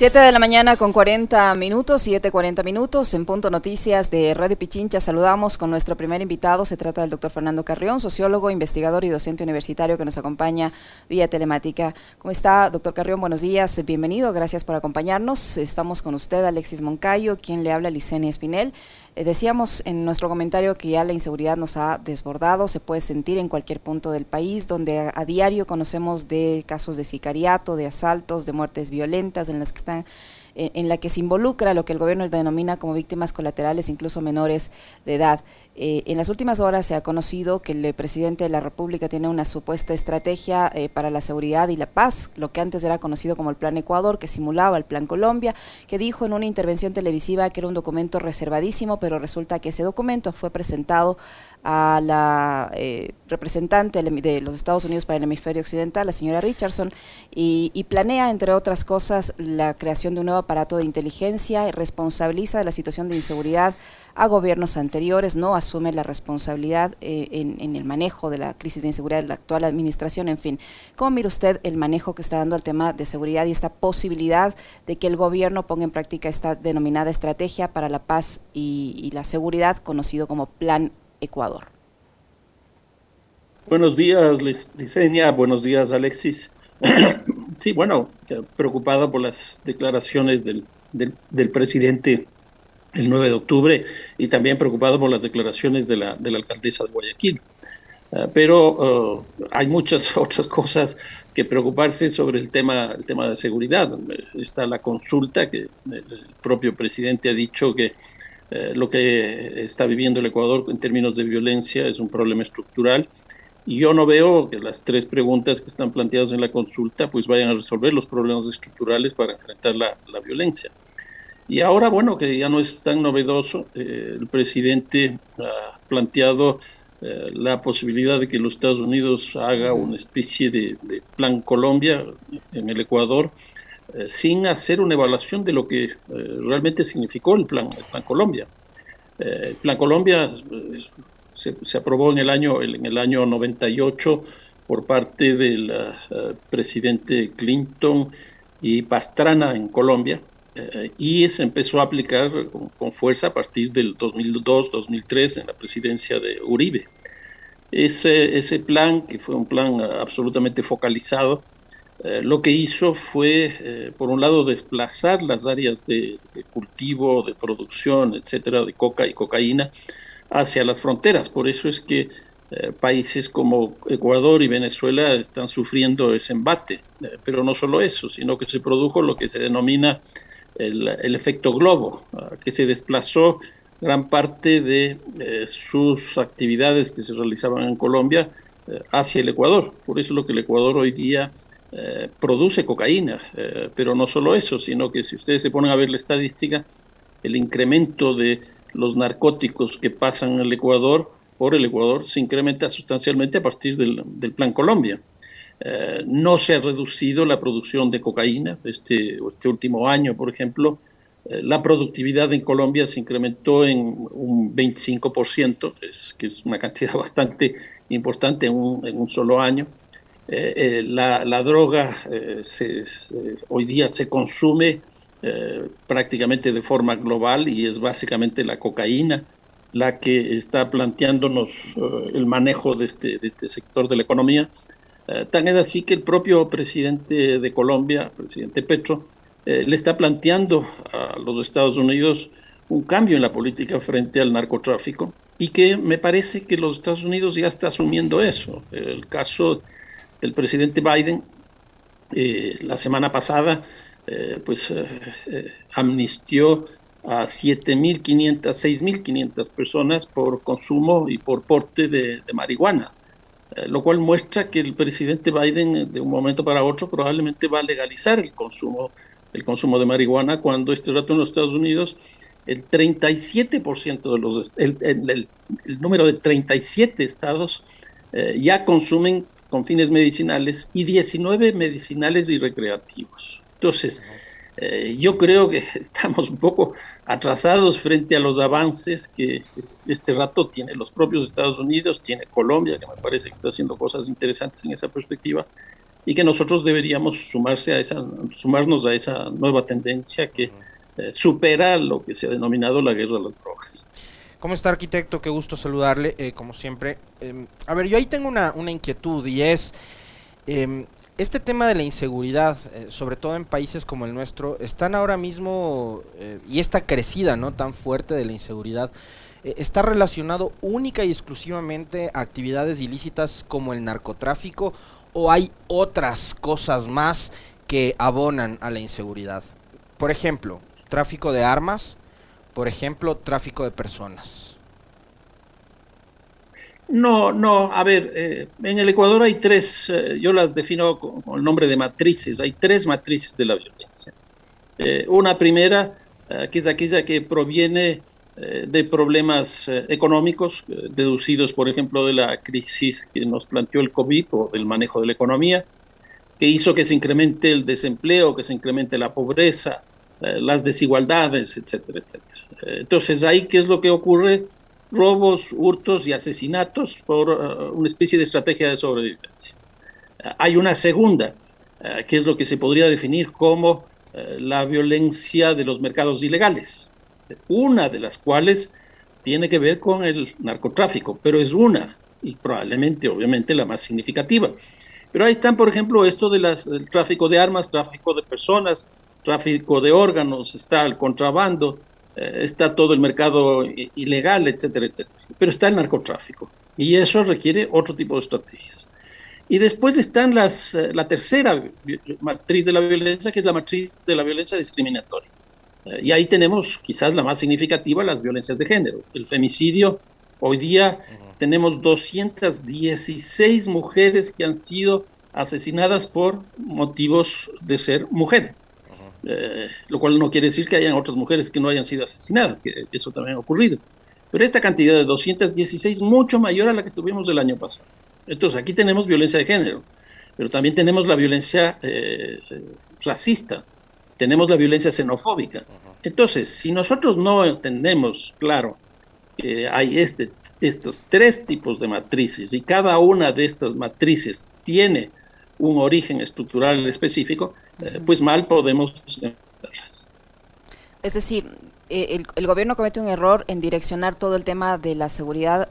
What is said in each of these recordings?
7 de la mañana con 40 minutos, 7.40 minutos, en Punto Noticias de Radio Pichincha. Saludamos con nuestro primer invitado. Se trata del doctor Fernando Carrión, sociólogo, investigador y docente universitario que nos acompaña vía telemática. ¿Cómo está, doctor Carrión? Buenos días, bienvenido, gracias por acompañarnos. Estamos con usted, Alexis Moncayo, quien le habla, Licenia Espinel. Eh, decíamos en nuestro comentario que ya la inseguridad nos ha desbordado, se puede sentir en cualquier punto del país, donde a, a diario conocemos de casos de sicariato, de asaltos, de muertes violentas en las que están en, la que se involucra lo que el gobierno denomina como víctimas colaterales, incluso menores de edad. Eh, en las últimas horas se ha conocido que el presidente de la República tiene una supuesta estrategia eh, para la seguridad y la paz, lo que antes era conocido como el Plan Ecuador, que simulaba el Plan Colombia, que dijo en una intervención televisiva que era un documento reservadísimo, pero resulta que ese documento fue presentado a la eh, representante de los Estados Unidos para el hemisferio occidental, la señora Richardson, y, y, planea, entre otras cosas, la creación de un nuevo aparato de inteligencia, y responsabiliza de la situación de inseguridad a gobiernos anteriores, no asume la responsabilidad eh, en, el manejo de la crisis de inseguridad de la actual administración, en fin. ¿Cómo mira usted el manejo que está dando al tema de seguridad y esta posibilidad de que el gobierno ponga en práctica esta denominada estrategia para la paz y, la seguridad, conocido como Plan Ecuador? Buenos días, Licenia. Buenos días, Alexis. sí, bueno, preocupado por las declaraciones del, del presidente el 9 de octubre y también preocupado por las declaraciones de la, de la alcaldesa de Guayaquil. Uh, pero uh, hay muchas otras cosas que preocuparse sobre el tema, el tema de seguridad. Está la consulta que el propio presidente ha dicho que uh, lo que está viviendo el Ecuador en términos de violencia es un problema estructural y yo no veo que las tres preguntas que están planteadas en la consulta pues vayan a resolver los problemas estructurales para enfrentar la, la violencia. Y ahora, bueno, que ya no es tan novedoso, eh, el presidente ha planteado eh, la posibilidad de que los Estados Unidos haga una especie de, de plan Colombia en el Ecuador, eh, sin hacer una evaluación de lo que eh, realmente significó el plan, el plan Colombia. Eh, el plan Colombia se, se, aprobó en el, año, en el año 98 por parte del uh, presidente Clinton y Pastrana en Colombia, eh, y se empezó a aplicar con, con, fuerza a partir del 2002-2003 en la presidencia de Uribe. Ese, ese plan, que fue un plan absolutamente focalizado, eh, lo que hizo fue, eh, por un lado, desplazar las áreas de, de, cultivo, de producción, etcétera, de coca y cocaína hacia las fronteras. Por eso es que eh, países como Ecuador y Venezuela están sufriendo ese embate. Eh, pero no solo eso, sino que se produjo lo que se denomina el, el efecto globo, que se desplazó gran parte de eh, sus actividades que se realizaban en Colombia eh, hacia el Ecuador. Por eso es lo que el Ecuador hoy día eh, produce cocaína, pero no solo eso, sino que si ustedes se ponen a ver la estadística, el incremento de los narcóticos que pasan al Ecuador por el Ecuador se incrementa sustancialmente a partir del Plan Colombia. Eh, no se ha reducido la producción de cocaína. Este, este último año, por ejemplo, eh, la productividad en Colombia se incrementó en un 25%, es, que es una cantidad bastante importante en un, en un solo año. Eh, la, droga hoy día se consume prácticamente de forma global y es básicamente la cocaína la que está planteándonos el manejo de este, de este sector de la economía Eh, tan es así que el propio presidente de Colombia, presidente Petro, eh, le está planteando a los Estados Unidos un cambio en la política frente al narcotráfico y que me parece que los Estados Unidos ya está asumiendo eso. El caso del presidente Biden, eh, la semana pasada, pues amnistió a 7.500, 6.500 personas por consumo y por porte de marihuana. Eh, lo cual muestra que el presidente Biden eh, de un momento para otro probablemente va a legalizar el consumo, el consumo de marihuana cuando este rato en los Estados Unidos el 37% de los el, el, el, número de 37 estados eh, ya consumen con fines medicinales y 19 medicinales y recreativos. Entonces. Eh, yo creo que estamos un poco atrasados frente a los avances que este rato tiene los propios Estados Unidos, tiene Colombia, que me parece que está haciendo cosas interesantes en esa perspectiva, y que nosotros deberíamos sumarse a esa, sumarnos a esa nueva tendencia que eh, supera lo que se ha denominado la guerra a las drogas. ¿Cómo está, arquitecto? Qué gusto saludarle, eh, como siempre. Em, a ver, yo ahí tengo una, una inquietud y es, em, este tema de la inseguridad, eh, sobre todo en países como el nuestro, están ahora mismo, y esta crecida no tan fuerte de la inseguridad, está relacionado única y exclusivamente a actividades ilícitas como el narcotráfico o hay otras cosas más que abonan a la inseguridad? Por ejemplo, tráfico de armas, por ejemplo, tráfico de personas. No, no, a ver, eh, en el Ecuador hay tres, eh, yo las defino con, el nombre de matrices, hay tres matrices de la violencia. Eh, una primera, que es aquella que proviene de problemas económicos, deducidos, por ejemplo, de la crisis que nos planteó el COVID o del manejo de la economía, que hizo que se incremente el desempleo, que se incremente la pobreza, las desigualdades, etcétera, etcétera. Entonces, ahí, ¿qué es lo que ocurre? Robos, hurtos y asesinatos por eh, una especie de estrategia de sobrevivencia. hay una segunda, que es lo que se podría definir como la violencia de los mercados ilegales, una de las cuales tiene que ver con el narcotráfico, pero es una y probablemente, obviamente, la más significativa. Pero ahí están, por ejemplo, esto de las, del tráfico de armas, tráfico de personas, tráfico de órganos, está el contrabando, eh, está todo el mercado ilegal, etcétera, etcétera. Pero está el narcotráfico y eso requiere otro tipo de estrategias. Y después están las, eh, la tercera matriz de la violencia, que es la matriz de la violencia discriminatoria. Eh, y ahí tenemos quizás la más significativa, las violencias de género. El femicidio, hoy día tenemos 216 mujeres que han sido asesinadas por motivos de ser mujer. Eh, lo cual no quiere decir que hayan otras mujeres que no hayan sido asesinadas, que eso también ha ocurrido. Pero esta cantidad de 216 mucho mayor a la que tuvimos el año pasado. Entonces aquí tenemos violencia de género, pero también tenemos la violencia eh, racista, tenemos la violencia xenofóbica. Entonces, si nosotros no entendemos, claro, que hay este, estos tres tipos de matrices y cada una de estas matrices tiene un origen estructural específico, eh, pues mal podemos. Es decir, eh, el, gobierno comete un error en direccionar todo el tema de la seguridad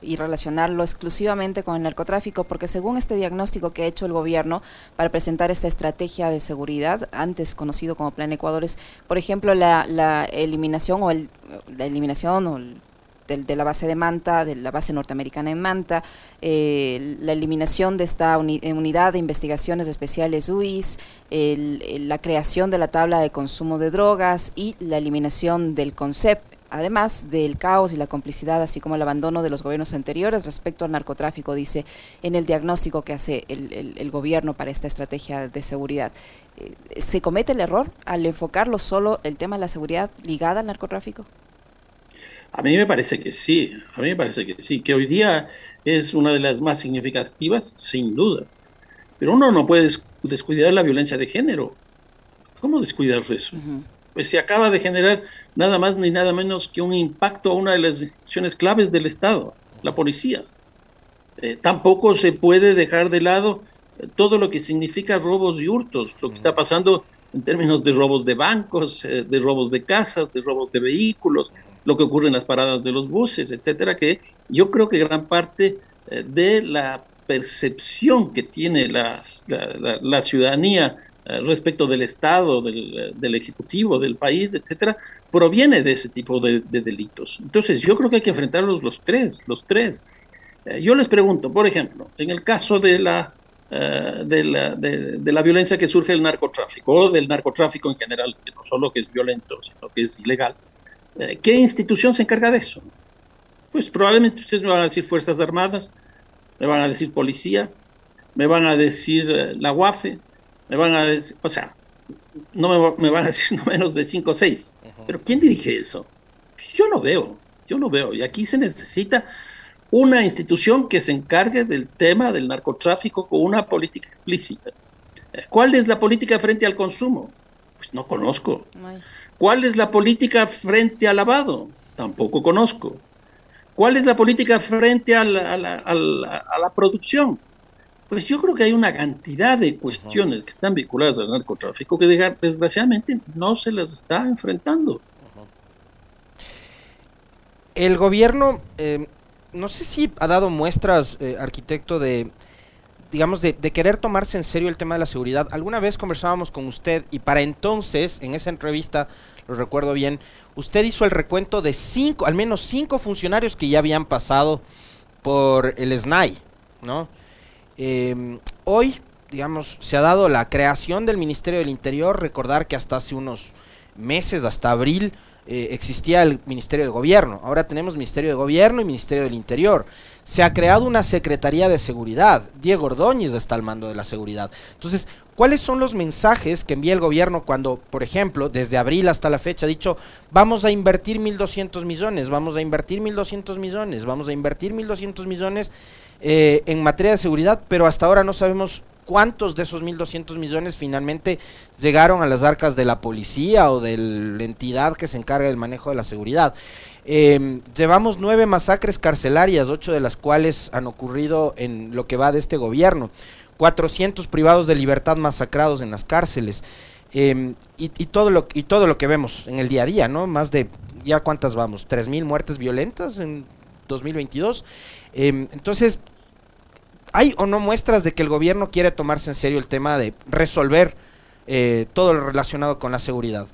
y relacionarlo exclusivamente con el narcotráfico, porque según este diagnóstico que ha hecho el gobierno para presentar esta estrategia de seguridad, antes conocido como Plan Ecuador, es, por ejemplo, la, la eliminación o el, la eliminación o el de, la base de Manta, de la base norteamericana en Manta, eh, la eliminación de esta eh, unidad de investigaciones especiales UIS, la creación de la tabla de consumo de drogas y la eliminación del CONCEP, además del caos y la complicidad, así como el abandono de los gobiernos anteriores respecto al narcotráfico, dice en el diagnóstico que hace el, gobierno para esta estrategia de seguridad. Eh, ¿Se comete el error al enfocarlo solo el tema de la seguridad ligada al narcotráfico? A mí me parece que sí, a mí me parece que sí, que hoy día es una de las más significativas, sin duda. Pero uno no puede descuidar la violencia de género. ¿Cómo descuidar eso? Pues se acaba de generar nada más ni nada menos que un impacto a una de las instituciones claves del Estado, la policía. Eh, tampoco se puede dejar de lado todo lo que significa robos y hurtos, lo que está pasando en términos de robos de bancos, eh, de robos de casas, de robos de vehículos, lo que ocurre en las paradas de los buses, etcétera, que yo creo que gran parte eh, de la percepción que tiene la, ciudadanía eh, respecto del Estado, del, Ejecutivo, del país, etcétera, proviene de ese tipo de, delitos. Entonces, yo creo que hay que enfrentarlos los tres, los tres. yo les pregunto, por ejemplo, en el caso de la eh, de, la, de, la, violencia que surge del narcotráfico o del narcotráfico en general, que no solo que es violento, sino que es ilegal. Eh, ¿Qué institución se encarga de eso? Pues probablemente ustedes me van a decir Fuerzas Armadas, me van a decir Policía, me van a decir eh, la UAFE, me van a decir, o sea, no me, me, van a decir no menos de cinco o seis. Pero ¿quién dirige eso? Yo no veo, yo no veo. Y aquí se necesita una institución que se encargue del tema del narcotráfico con una política explícita. ¿Cuál es la política frente al consumo? Pues no conozco. ¿Cuál es la política frente al lavado? Tampoco conozco. ¿Cuál es la política frente a la, producción? pues yo creo que hay una cantidad de cuestiones que están vinculadas al narcotráfico que desgraciadamente no se las está enfrentando. El gobierno, eh, no sé si ha dado muestras, eh, arquitecto, de, digamos, de, querer tomarse en serio el tema de la seguridad. Alguna vez conversábamos con usted y para entonces, en esa entrevista, lo recuerdo bien, usted hizo el recuento de cinco, al menos cinco funcionarios que ya habían pasado por el SNAI, ¿no? Em, hoy, digamos, se ha dado la creación del Ministerio del Interior. Recordar que hasta hace unos meses, hasta abril, eh, existía el Ministerio de Gobierno. Ahora tenemos Ministerio de Gobierno y Ministerio del Interior. Se ha creado una Secretaría de Seguridad. Diego Ordóñez está al mando de la seguridad. Entonces, ¿cuáles son los mensajes que envía el gobierno cuando, por ejemplo, desde abril hasta la fecha ha dicho, vamos a invertir 1.200 millones, vamos a invertir 1.200 millones, vamos a invertir 1.200 millones eh, en materia de seguridad, pero hasta ahora no sabemos cuántos de esos 1.200 millones finalmente llegaron a las arcas de la policía o de la entidad que se encarga del manejo de la seguridad. Em, llevamos nueve masacres carcelarias, ocho de las cuales han ocurrido en lo que va de este gobierno. 400 privados de libertad masacrados en las cárceles. Em, y, todo lo, y todo lo que vemos en el día a día, ¿no? Más de, ¿ya cuántas vamos? ¿3.000 muertes violentas en 2022? Em, entonces, ¿Hay o no muestras de que el gobierno quiere tomarse en serio el tema de resolver eh, todo lo relacionado con la seguridad?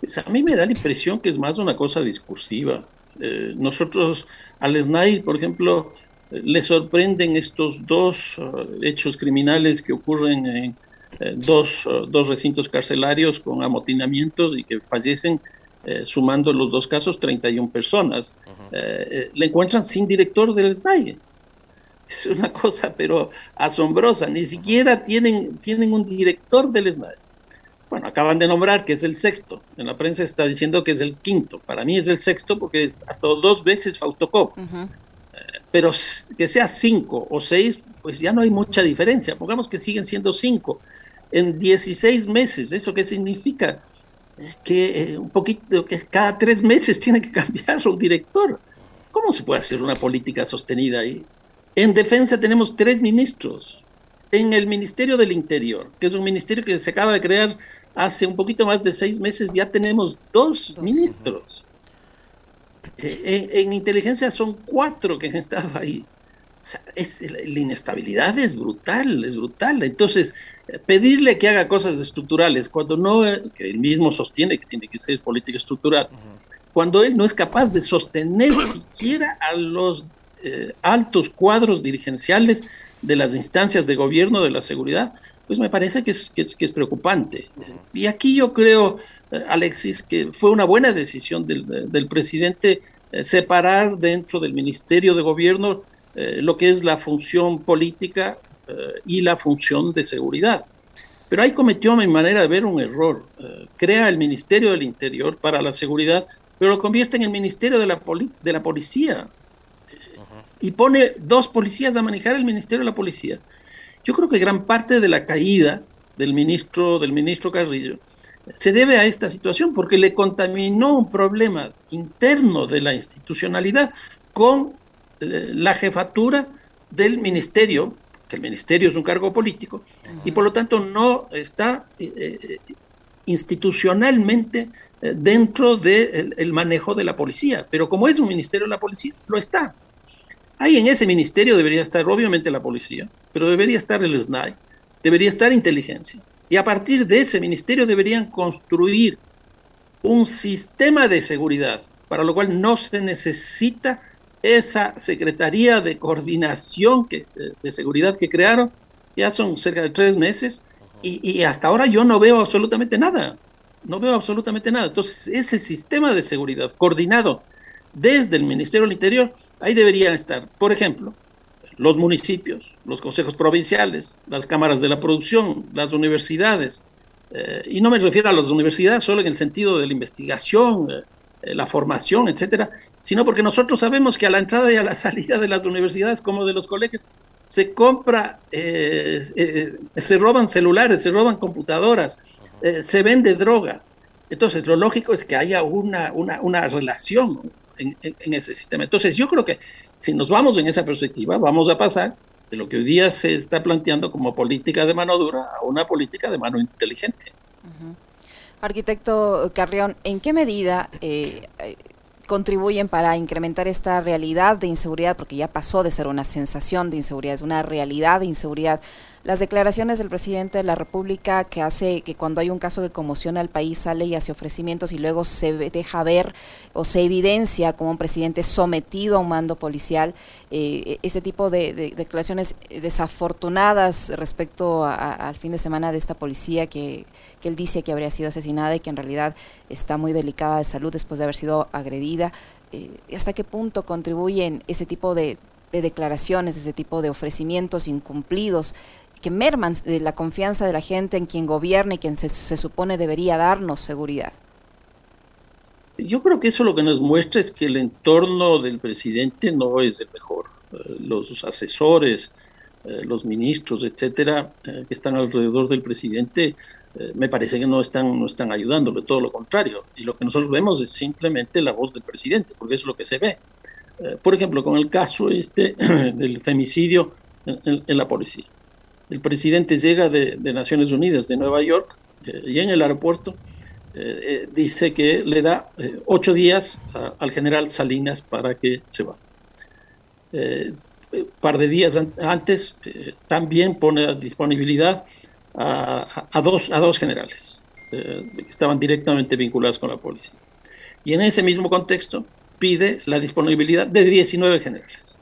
Pues a mí me da la impresión que es más una cosa discursiva. Eh, nosotros, al SNAI, por ejemplo, le sorprenden estos dos uh, hechos criminales que ocurren en uh, dos, recintos carcelarios con amotinamientos y que fallecen, eh, sumando los dos casos, 31 personas. le encuentran sin director del SNAI. Es una cosa, pero asombrosa. Ni siquiera tienen, tienen un director del SNAI. Bueno, acaban de nombrar que es el sexto. En la prensa está diciendo que es el quinto. Para mí es el sexto porque hasta dos veces Fausto Cop. Eh, pero que sea cinco o seis, pues ya no hay mucha diferencia. Pongamos que siguen siendo cinco. En 16 meses, ¿eso qué significa? Que eh, un poquito, que cada tres meses tiene que cambiar un director. ¿Cómo se puede hacer una política sostenida ahí? En defensa tenemos tres ministros. En el Ministerio del Interior, que es un ministerio que se acaba de crear hace un poquito más de seis meses, ya tenemos dos, ministros. Eh, en, inteligencia son cuatro que han estado ahí. O sea, la inestabilidad es brutal, es brutal. Entonces, pedirle que haga cosas estructurales cuando no, que él mismo sostiene que tiene que ser política estructural, cuando él no es capaz de sostener siquiera a los eh, altos cuadros dirigenciales de las instancias de gobierno de la seguridad, pues me parece que es, que es, preocupante. Y aquí yo creo, eh, Alexis, que fue una buena decisión del, del presidente eh, separar dentro del Ministerio de Gobierno lo que es la función política y la función de seguridad. Pero ahí cometió, a mi manera de ver, un error. crea el Ministerio del Interior para la seguridad, pero lo convierte en el Ministerio de la, de la Policía y pone dos policías a manejar el Ministerio de la Policía. Yo creo que gran parte de la caída del ministro, del ministro Carrillo se debe a esta situación, porque le contaminó un problema interno de la institucionalidad con eh, la jefatura del ministerio, que el ministerio es un cargo político, y por lo tanto no está eh, eh, institucionalmente dentro del manejo de la policía. Pero como es un ministerio de la policía, lo está. Ahí en ese ministerio debería estar obviamente la policía, pero debería estar el SNAI, debería estar inteligencia. Y a partir de ese ministerio deberían construir un sistema de seguridad, para lo cual no se necesita esa Secretaría de Coordinación que, de Seguridad que crearon, ya son cerca de tres meses, y, y hasta ahora yo no veo absolutamente nada, no veo absolutamente nada. Entonces, ese sistema de seguridad coordinado desde el Ministerio del Interior, ahí deberían estar, por ejemplo, los municipios, los consejos provinciales, las cámaras de la producción, las universidades. Eh, y no me refiero a las universidades solo en el sentido de la investigación, eh, la formación, etcétera, sino porque nosotros sabemos que a la entrada y a la salida de las universidades como de los colegios se compra, eh, se roban celulares, se roban computadoras, se vende droga. Entonces, lo lógico es que haya una, una, una relación en, ese sistema. Entonces yo creo que si nos vamos en esa perspectiva, vamos a pasar de lo que hoy día se está planteando como política de mano dura a una política de mano inteligente. Arquitecto Carrión, ¿en qué medida eh, contribuyen para incrementar esta realidad de inseguridad, porque ya pasó de ser una sensación de inseguridad, es una realidad de inseguridad. Las declaraciones del presidente de la República que hace que cuando hay un caso que conmociona al país sale y hace ofrecimientos y luego se deja ver o se evidencia como un presidente sometido a un mando policial, eh, ese tipo de, declaraciones desafortunadas respecto al fin de semana de esta policía que, que él dice que habría sido asesinada y que en realidad está muy delicada de salud después de haber sido agredida. Eh, ¿Hasta qué punto contribuyen ese tipo de, declaraciones, ese tipo de ofrecimientos incumplidos que merman la confianza de la gente en quien gobierna y quien se, supone debería darnos seguridad? Yo creo que eso lo que nos muestra es que el entorno del presidente no es el mejor. Eh, los asesores, eh, los ministros, etcétera, eh, que están alrededor del presidente, me parece que no están, no están ayudándole, todo lo contrario. Y lo que nosotros vemos es simplemente la voz del presidente, porque es lo que se ve. por ejemplo, con el caso este del femicidio en la policía el presidente llega de, Naciones Unidas, de Nueva York, eh, y en el aeropuerto eh, eh, dice que le da ocho días al general Salinas para que se vaya. un par de días antes también pone a disponibilidad a, dos, a dos generales que estaban directamente vinculados con la policía. Y en ese mismo contexto pide la disponibilidad de 19 generales.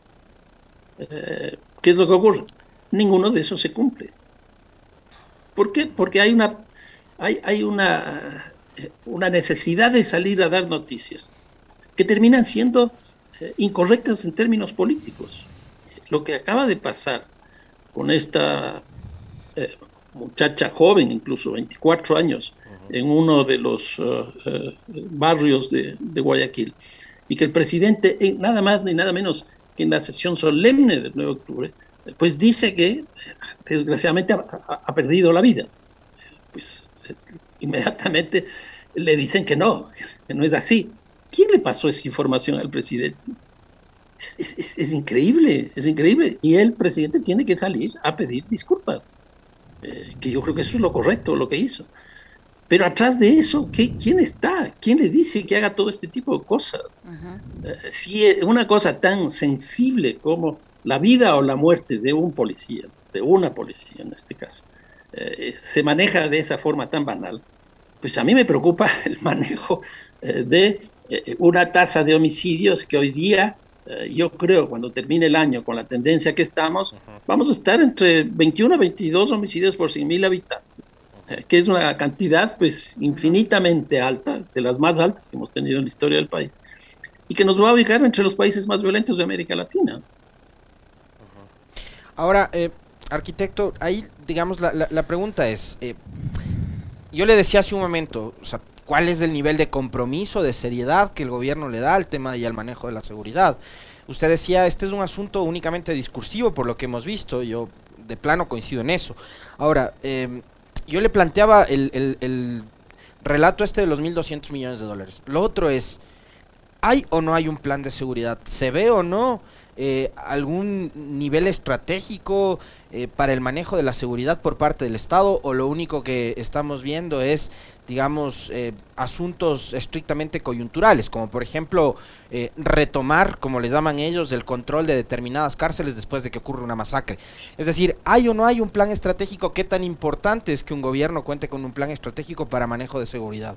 ¿Qué es lo que ocurre? Ninguno de esos se cumple. ¿Por qué? Porque hay una, hay, hay una, una necesidad de salir a dar noticias que terminan siendo eh, incorrectas en términos políticos. Lo que acaba de pasar con esta eh, muchacha joven, incluso 24 años, en uno de los eh, barrios de, de, Guayaquil, y que el presidente, nada más ni nada menos que en la sesión solemne del 9 de octubre, pues dice que desgraciadamente ha, perdido la vida. Pues inmediatamente le dicen que no, que no es así. ¿Quién le pasó esa información al presidente? Es, increíble, es increíble. Y el presidente tiene que salir a pedir disculpas, eh, que yo creo que eso es lo correcto, lo que hizo. Pero atrás de eso, ¿qué, ¿quién está? ¿Quién le dice que haga todo este tipo de cosas? Eh, si una cosa tan sensible como la vida o la muerte de un policía, de una policía en este caso, eh, se maneja de esa forma tan banal, pues a mí me preocupa el manejo eh, de una tasa de homicidios que hoy día, yo creo, cuando termine el año con la tendencia que estamos, vamos a estar entre 21 a 22 homicidios por 100.000 habitantes. Que es una cantidad pues infinitamente alta, de las más altas que hemos tenido en la historia del país, y que nos va a ubicar entre los países más violentos de América Latina. Ahora, eh, arquitecto, ahí digamos la, la, pregunta es, eh, yo le decía hace un momento, o sea, ¿cuál es el nivel de compromiso, de seriedad que el gobierno le da al tema y al manejo de la seguridad? Usted decía, este es un asunto únicamente discursivo por lo que hemos visto, yo de plano coincido en eso. Ahora, eh, yo le planteaba el, el, relato este de los 1.200 millones de dólares. Lo otro es, ¿hay o no hay un plan de seguridad? ¿Se ve o no eh, algún nivel estratégico eh, para el manejo de la seguridad por parte del Estado o lo único que estamos viendo es, digamos, eh, asuntos estrictamente coyunturales, como por ejemplo retomar, como les llaman ellos, el control de determinadas cárceles después de que ocurre una masacre? Es decir, ¿hay o no hay un plan estratégico? ¿Qué tan importante es que un gobierno cuente con un plan estratégico para manejo de seguridad?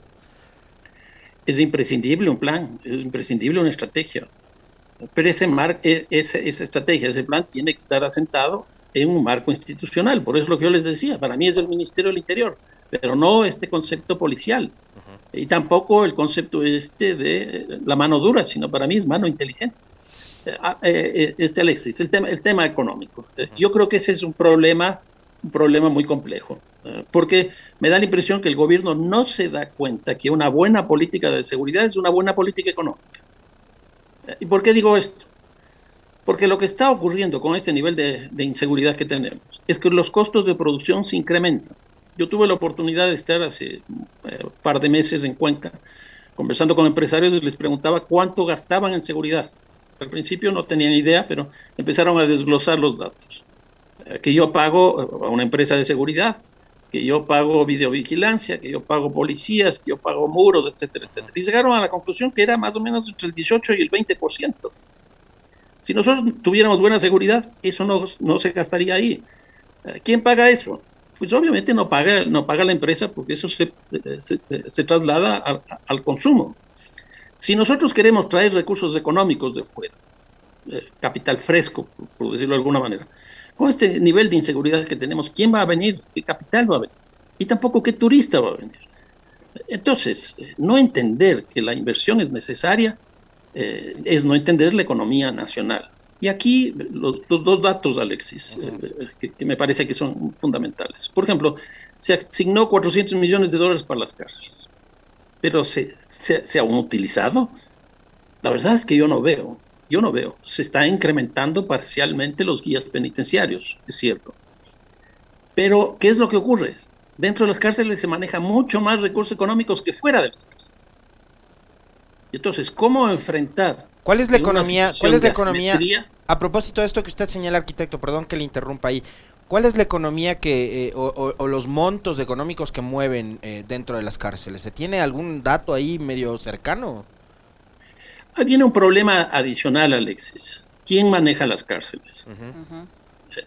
Es imprescindible un plan, es imprescindible una estrategia. Pero ese mar, e, esa, esa estrategia, ese plan tiene que estar asentado en un marco institucional. Por eso es lo que yo les decía, para mí es el Ministerio del Interior, pero no este concepto policial. Y tampoco el concepto este de la mano dura, sino para mí es mano inteligente. Eh, ah, eh, eh, este Alexis, el tema, el tema económico. Yo creo que ese es un problema, un problema muy complejo, porque me da la impresión que el gobierno no se da cuenta que una buena política de seguridad es una buena política económica. ¿Y por qué digo esto? Porque lo que está ocurriendo con este nivel de, inseguridad que tenemos es que los costos de producción se incrementan. Yo tuve la oportunidad de estar hace un eh, par de meses en Cuenca conversando con empresarios y les preguntaba cuánto gastaban en seguridad. Al principio no tenían idea, pero empezaron a desglosar los datos. que yo pago a una empresa de seguridad, que yo pago videovigilancia, que yo pago policías, que yo pago muros, etcétera, etcétera. Y llegaron a la conclusión que era más o menos entre el 18 y el 20%. Si nosotros tuviéramos buena seguridad, eso no, no se gastaría ahí. Eh, ¿Quién paga eso? Pues obviamente no paga, no paga la empresa porque eso se, se, traslada al consumo. Si nosotros queremos traer recursos económicos de fuera, eh, capital fresco, por decirlo de alguna manera, con este nivel de inseguridad que tenemos, ¿quién va a venir? ¿Qué capital va a venir? Y tampoco qué turista va a venir. Entonces, no entender que la inversión es necesaria eh, es no entender la economía nacional. Y aquí los, dos datos, Alexis, eh, que, me parece que son fundamentales. Por ejemplo, se asignó 400 millones de dólares para las cárceles, pero ¿se, se, se han utilizado? La verdad es que yo no veo. Yo no veo. Se está incrementando parcialmente los guías penitenciarios, es cierto. Pero, ¿qué es lo que ocurre? Dentro de las cárceles se maneja mucho más recursos económicos que fuera de las cárceles. Entonces, ¿cómo enfrentar? ¿Cuál es la economía? ¿Cuál es la economía? A propósito de esto que usted señala, arquitecto, perdón que le interrumpa ahí. ¿Cuál es la economía que, eh, o, los montos económicos que mueven eh, dentro de las cárceles? ¿Se tiene algún dato ahí medio cercano? viene un problema adicional, Alexis. ¿Quién maneja las cárceles?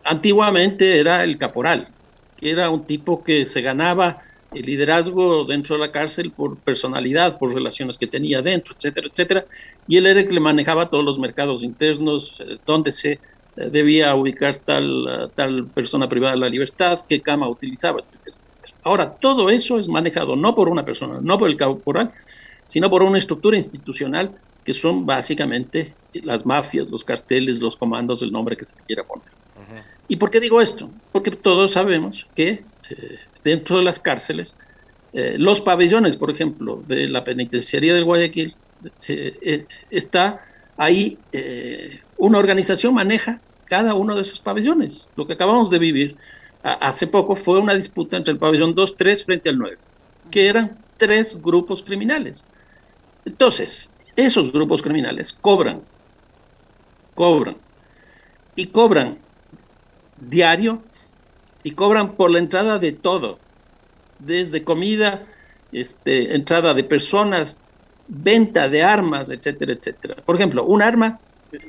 Antiguamente era el caporal, que era un tipo que se ganaba el liderazgo dentro de la cárcel por personalidad, por relaciones que tenía dentro, etcétera, etcétera. Y él era el que le manejaba todos los mercados internos, eh, dónde se eh, debía ubicar tal, eh, tal persona privada de la libertad, qué cama utilizaba, etcétera, etcétera. Ahora, todo eso es manejado no por una persona, no por el caporal, sino por una estructura institucional que son básicamente las mafias, los carteles, los comandos, el nombre que se quiera poner. ¿Y por qué digo esto? Porque todos sabemos que eh, dentro de las cárceles, eh, los pabellones, por ejemplo, de la penitenciaría del Guayaquil, eh, está ahí, una organización maneja cada uno de esos pabellones. Lo que acabamos de vivir hace poco fue una disputa entre el pabellón 2, 3 frente al 9, que eran tres grupos criminales. Entonces, esos grupos criminales cobran, cobran, y cobran diario, y cobran por la entrada de todo, desde comida, este, entrada de personas, venta de armas, etcétera, etcétera. Por ejemplo, un arma,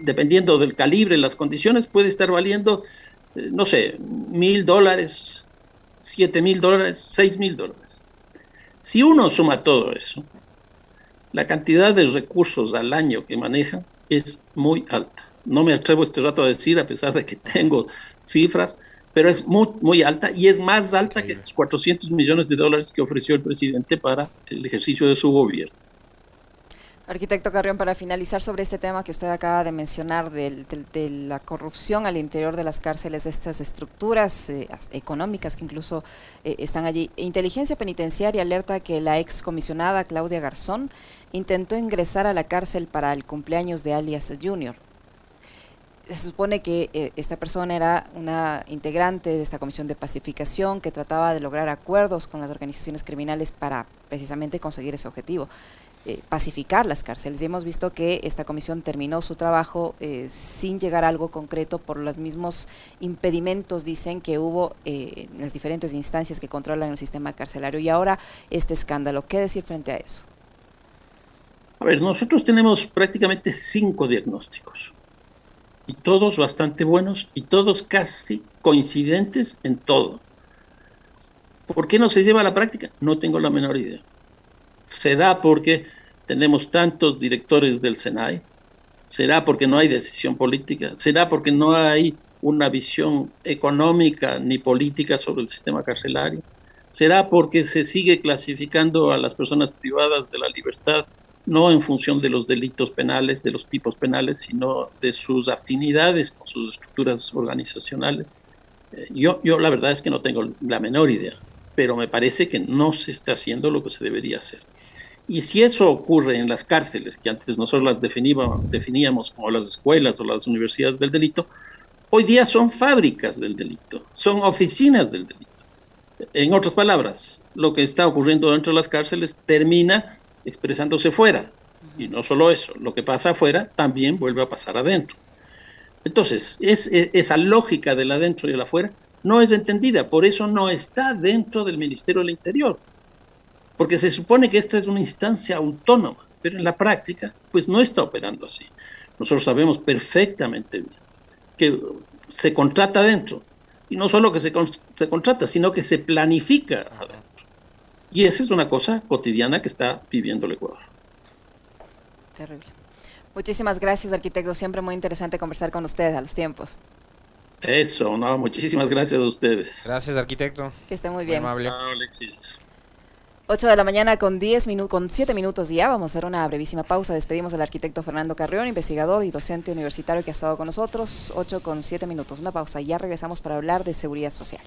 dependiendo del calibre, las condiciones, puede estar valiendo, eh, no sé, mil dólares, siete mil dólares, seis mil dólares. Si uno suma todo eso, la cantidad de recursos al año que maneja es muy alta. No me atrevo este rato a decir, a pesar de que tengo cifras, pero es muy, muy alta y es más alta que estos 400 millones de dólares que ofreció el presidente para el ejercicio de su gobierno. Arquitecto Carrión, para finalizar sobre este tema que usted acaba de mencionar de, la corrupción al interior de las cárceles, de estas estructuras eh, económicas que incluso eh, están allí. Inteligencia Penitenciaria alerta que la excomisionada Claudia Garzón intentó ingresar a la cárcel para el cumpleaños de alias Junior. Se supone que eh, esta persona era una integrante de esta comisión de pacificación que trataba de lograr acuerdos con las organizaciones criminales para precisamente conseguir ese objetivo. Eh, pacificar las cárceles. Y hemos visto que esta comisión terminó su trabajo eh, sin llegar a algo concreto por los mismos impedimentos, dicen, que hubo en las diferentes instancias que controlan el sistema carcelario. Y ahora este escándalo, ¿qué decir frente a eso? A ver, nosotros tenemos prácticamente cinco diagnósticos y todos bastante buenos y todos casi coincidentes en todo. ¿Por qué no se lleva a la práctica? No tengo la menor idea se da porque tenemos tantos directores del SENAI, será porque no hay decisión política, será porque no hay una visión económica ni política sobre el sistema carcelario, será porque se sigue clasificando a las personas privadas de la libertad no en función de los delitos penales, de los tipos penales, sino de sus afinidades con sus estructuras organizacionales. Eh, yo, yo la verdad es que no tengo la menor idea, pero me parece que no se está haciendo lo que se debería hacer. Y si eso ocurre en las cárceles, que antes nosotros las definíamos, definíamos como las escuelas o las universidades del delito, hoy día son fábricas del delito, son oficinas del delito. En otras palabras, lo que está ocurriendo dentro de las cárceles termina expresándose fuera. Y no solo eso, lo que pasa afuera también vuelve a pasar adentro. Entonces, es, esa lógica del adentro y el afuera no es entendida, por eso no está dentro del Ministerio del Interior, porque se supone que esta es una instancia autónoma, pero en la práctica, pues no está operando así. Nosotros sabemos perfectamente bien que se contrata adentro, y no solo que se, se contrata, sino que se planifica adentro. Y esa es una cosa cotidiana que está viviendo el Ecuador. Terrible. Muchísimas gracias, arquitecto. Siempre muy interesante conversar con usted a los tiempos. Eso, no, muchísimas gracias a ustedes. Gracias, arquitecto. Que esté muy bien. amable. Alexis. 8 de la mañana con 10 minutos, con 7 minutos ya. Vamos a hacer una brevísima pausa. Despedimos al arquitecto Fernando Carrión, investigador y docente universitario que ha estado con nosotros. 8 con 7 minutos. Una pausa. Ya regresamos para hablar de seguridad social.